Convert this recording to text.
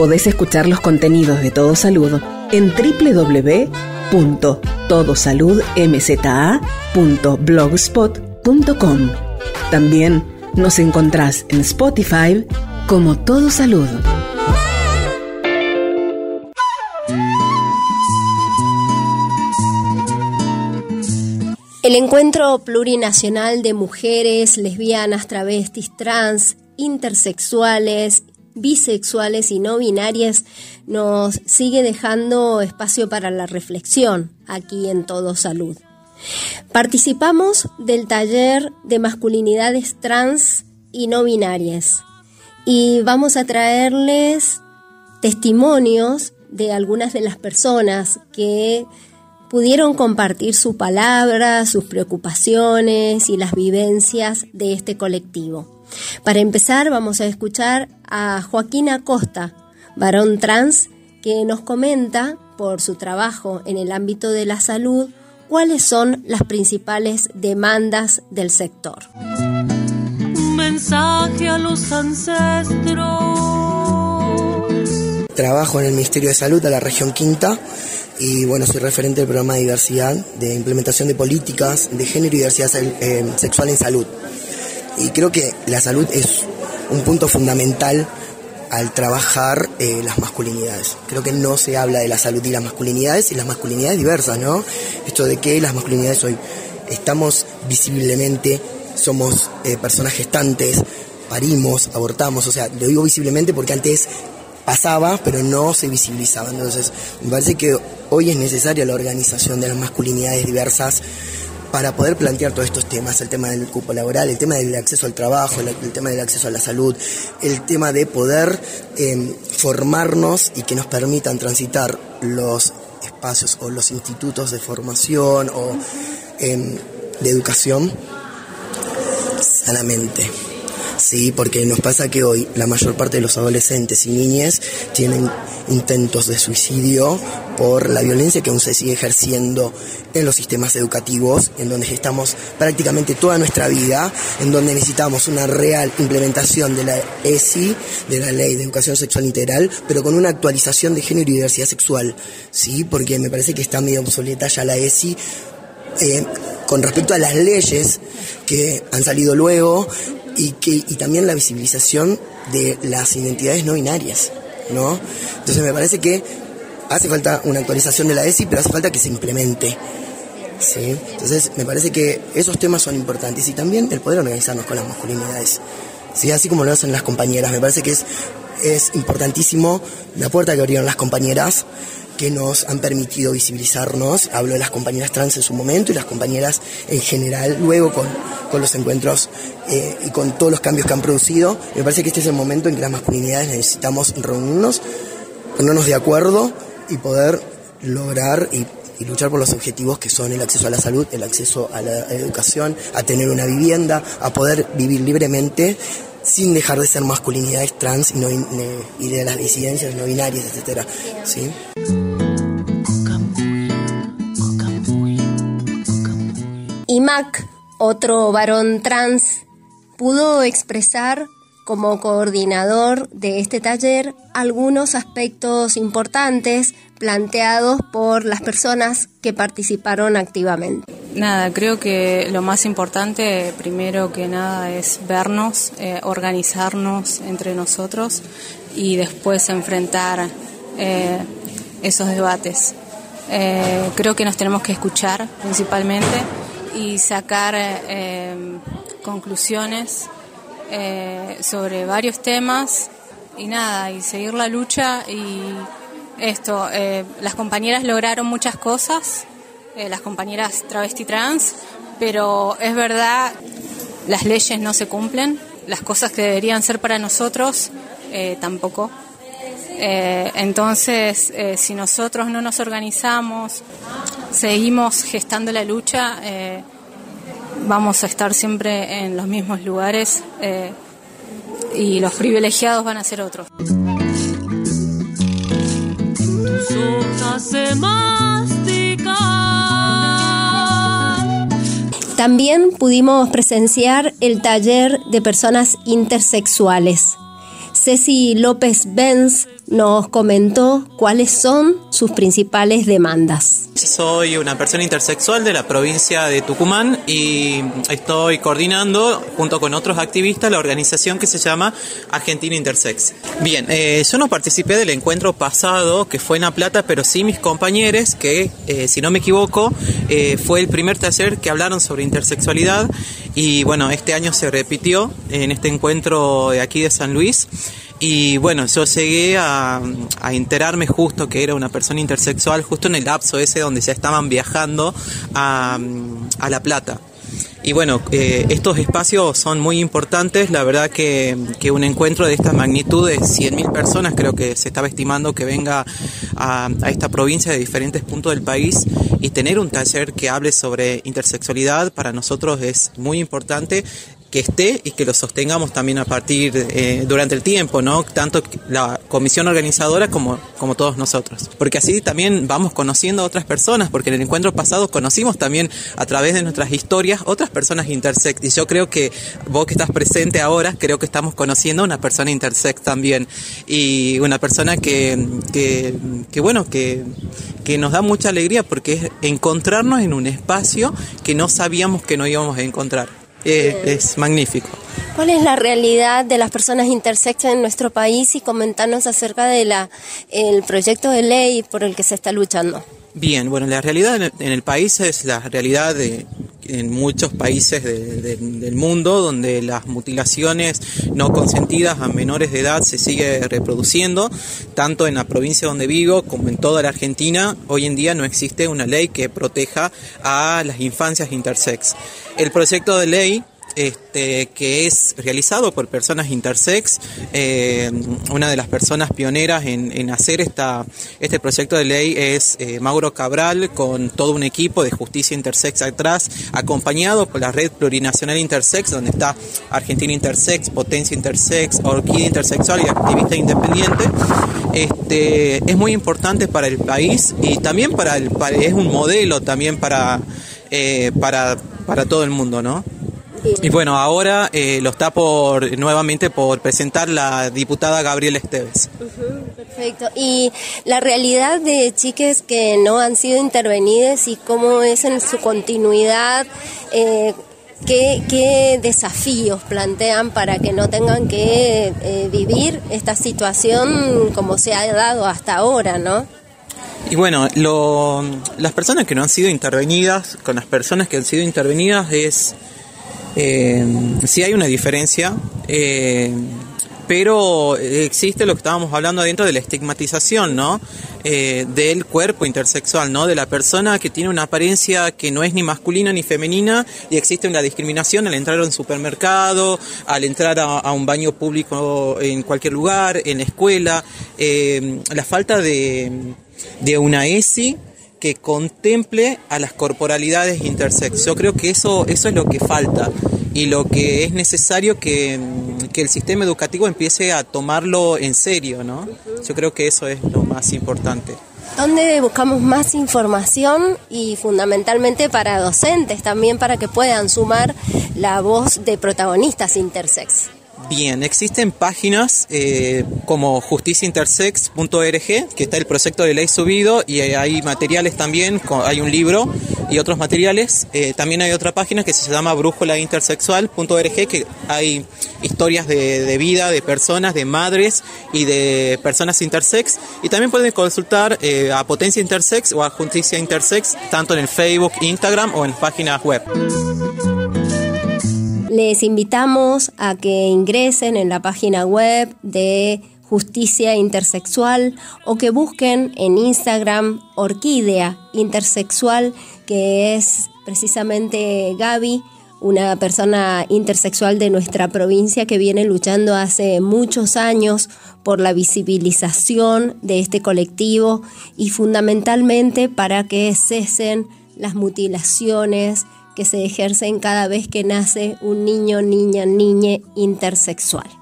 Podés escuchar los contenidos de Todo Salud en www.todosaludmza.blogspot.com. También nos encontrás en Spotify como Todo Salud. El encuentro plurinacional de mujeres, lesbianas, travestis, trans, intersexuales, bisexuales y no binarias nos sigue dejando espacio para la reflexión aquí en Todo Salud. Participamos del taller de masculinidades trans y no binarias y vamos a traerles testimonios de algunas de las personas que pudieron compartir su palabra, sus preocupaciones y las vivencias de este colectivo. Para empezar, vamos a escuchar a Joaquín Acosta, varón trans, que nos comenta, por su trabajo en el ámbito de la salud, cuáles son las principales demandas del sector. Un mensaje a los ancestros. Trabajo en el Ministerio de Salud de la región Quinta y bueno, soy referente del programa de diversidad, de implementación de políticas de género y diversidad eh, sexual en salud. Y creo que la salud es un punto fundamental al trabajar eh, las masculinidades. Creo que no se habla de la salud y las masculinidades y las masculinidades diversas, ¿no? Esto de que las masculinidades hoy estamos visiblemente, somos eh, personas gestantes, parimos, abortamos, o sea, lo digo visiblemente porque antes pasaba, pero no se visibilizaba. Entonces, me parece que hoy es necesaria la organización de las masculinidades diversas para poder plantear todos estos temas, el tema del cupo laboral, el tema del acceso al trabajo, el, tema del acceso a la salud, el tema de poder em, formarnos y que nos permitan transitar los espacios o los institutos de formación o em, de educación sanamente. Sí, porque nos pasa que hoy la mayor parte de los adolescentes y niñas tienen intentos de suicidio por la violencia que aún se sigue ejerciendo en los sistemas educativos, en donde estamos prácticamente toda nuestra vida, en donde necesitamos una real implementación de la ESI, de la Ley de Educación Sexual Integral, pero con una actualización de género y diversidad sexual, ¿sí? Porque me parece que está medio obsoleta ya la ESI. Eh, con respecto a las leyes que han salido luego y, que, y también la visibilización de las identidades no binarias, ¿no? Entonces me parece que hace falta una actualización de la ESI, pero hace falta que se implemente. ¿sí? Entonces me parece que esos temas son importantes y también el poder organizarnos con las masculinidades. ¿sí? Así como lo hacen las compañeras, me parece que es, es importantísimo la puerta que abrieron las compañeras que nos han permitido visibilizarnos. Hablo de las compañeras trans en su momento y las compañeras en general, luego con, con los encuentros eh, y con todos los cambios que han producido. Me parece que este es el momento en que las masculinidades necesitamos reunirnos, ponernos de acuerdo y poder lograr y, luchar por los objetivos que son el acceso a la salud, el acceso a la educación, a tener una vivienda, a poder vivir libremente sin dejar de ser masculinidades trans y, no, y de las disidencias no binarias, etcétera. ¿sí? Y Mac, otro varón trans, pudo expresar como coordinador de este taller algunos aspectos importantes planteados por las personas que participaron activamente. Nada, creo que lo más importante, primero que nada, es vernos, eh, organizarnos entre nosotros y después enfrentar eh, esos debates. Eh, creo que nos tenemos que escuchar principalmente y sacar conclusiones eh, sobre varios temas y nada, y seguir la lucha y esto, eh, las compañeras lograron muchas cosas, eh, las compañeras travesti trans, pero es verdad, las leyes no se cumplen, las cosas que deberían ser para nosotros tampoco. entonces, si nosotros no nos organizamos, seguimos gestando la lucha, vamos a estar siempre en los mismos lugares eh, y los privilegiados van a ser otros. También pudimos presenciar el taller de personas intersexuales. Ceci López Benz nos comentó cuáles son sus principales demandas. Soy una persona intersexual de la provincia de Tucumán y estoy coordinando junto con otros activistas la organización que se llama Argentina Intersex. Bien, eh, yo no participé del encuentro pasado que fue en La Plata, pero sí mis compañeros que, eh, si no me equivoco, eh, fue el primer taller que hablaron sobre intersexualidad y bueno, este año se repitió en este encuentro de aquí de San Luis. Y bueno, yo llegué a, enterarme justo que era una persona intersexual, justo en el lapso ese donde ya estaban viajando a, La Plata. Y bueno, eh, estos espacios son muy importantes. La verdad que, que un encuentro de esta magnitud de 100.000 personas, creo que se estaba estimando que venga a, a, esta provincia de diferentes puntos del país y tener un taller que hable sobre intersexualidad para nosotros es muy importante que esté y que lo sostengamos también a partir eh, durante el tiempo, ¿no? Tanto la comisión organizadora como, como todos nosotros. Porque así también vamos conociendo a otras personas, porque en el encuentro pasado conocimos también a través de nuestras historias otras personas intersex. Y yo creo que vos que estás presente ahora, creo que estamos conociendo a una persona intersex también. Y una persona que, que, que bueno, que, que nos da mucha alegría porque es encontrarnos en un espacio que no sabíamos que no íbamos a encontrar. Eh, es magnífico. ¿Cuál es la realidad de las personas intersex en nuestro país y comentarnos acerca de la el proyecto de ley por el que se está luchando? Bien, bueno, la realidad en el país es la realidad de en muchos países del mundo donde las mutilaciones no consentidas a menores de edad se sigue reproduciendo, tanto en la provincia donde vivo como en toda la Argentina, hoy en día no existe una ley que proteja a las infancias intersex. El proyecto de ley este, que es realizado por personas intersex, eh, una de las personas pioneras en, hacer este proyecto de ley es eh, Mauro Cabral, con todo un equipo de justicia intersex atrás, acompañado por la red plurinacional intersex, donde está Argentina Intersex, Potencia Intersex, Orquídea Intersexual y Activista Independiente. Este, es muy importante para el país y también para el, es un modelo también para, eh, para, para todo el mundo, ¿no? Y bueno, ahora eh, lo está por nuevamente por presentar la diputada Gabriela Esteves. perfecto. Y la realidad de chiques que no han sido intervenidas y cómo es en su continuidad, eh, ¿qué, desafíos plantean para que no tengan que eh, vivir esta situación como se ha dado hasta ahora, ¿no? Y bueno, lo, las personas que no han sido intervenidas, con las personas que han sido intervenidas es eh, sí hay una diferencia, eh, pero existe lo que estábamos hablando adentro de la estigmatización, ¿no? Eh, del cuerpo intersexual, ¿no? De la persona que tiene una apariencia que no es ni masculina ni femenina y existe una discriminación al entrar a un supermercado, al entrar a, un baño público en cualquier lugar, en la escuela, eh, la falta de, de una ESI que contemple a las corporalidades intersex. Yo creo que eso, eso es lo que falta y lo que es necesario que, que, el sistema educativo empiece a tomarlo en serio, ¿no? Yo creo que eso es lo más importante. ¿Dónde buscamos más información y fundamentalmente para docentes también para que puedan sumar la voz de protagonistas intersex? Bien, existen páginas eh, como justiciaintersex.org, que está el proyecto de ley subido, y hay materiales también, hay un libro y otros materiales. Eh, también hay otra página que se llama brújolaintersexual.org, que hay historias de, vida de personas, de madres y de personas intersex. Y también pueden consultar eh, a Potencia Intersex o a Justicia Intersex, tanto en Facebook, Instagram o en páginas web. Les invitamos a que ingresen en la página web de Justicia Intersexual o que busquen en Instagram Orquídea Intersexual, que es precisamente Gaby, una persona intersexual de nuestra provincia que viene luchando hace muchos años por la visibilización de este colectivo y fundamentalmente para que cesen las mutilaciones, que se ejercen cada vez que nace un niño, niña, niña intersexual.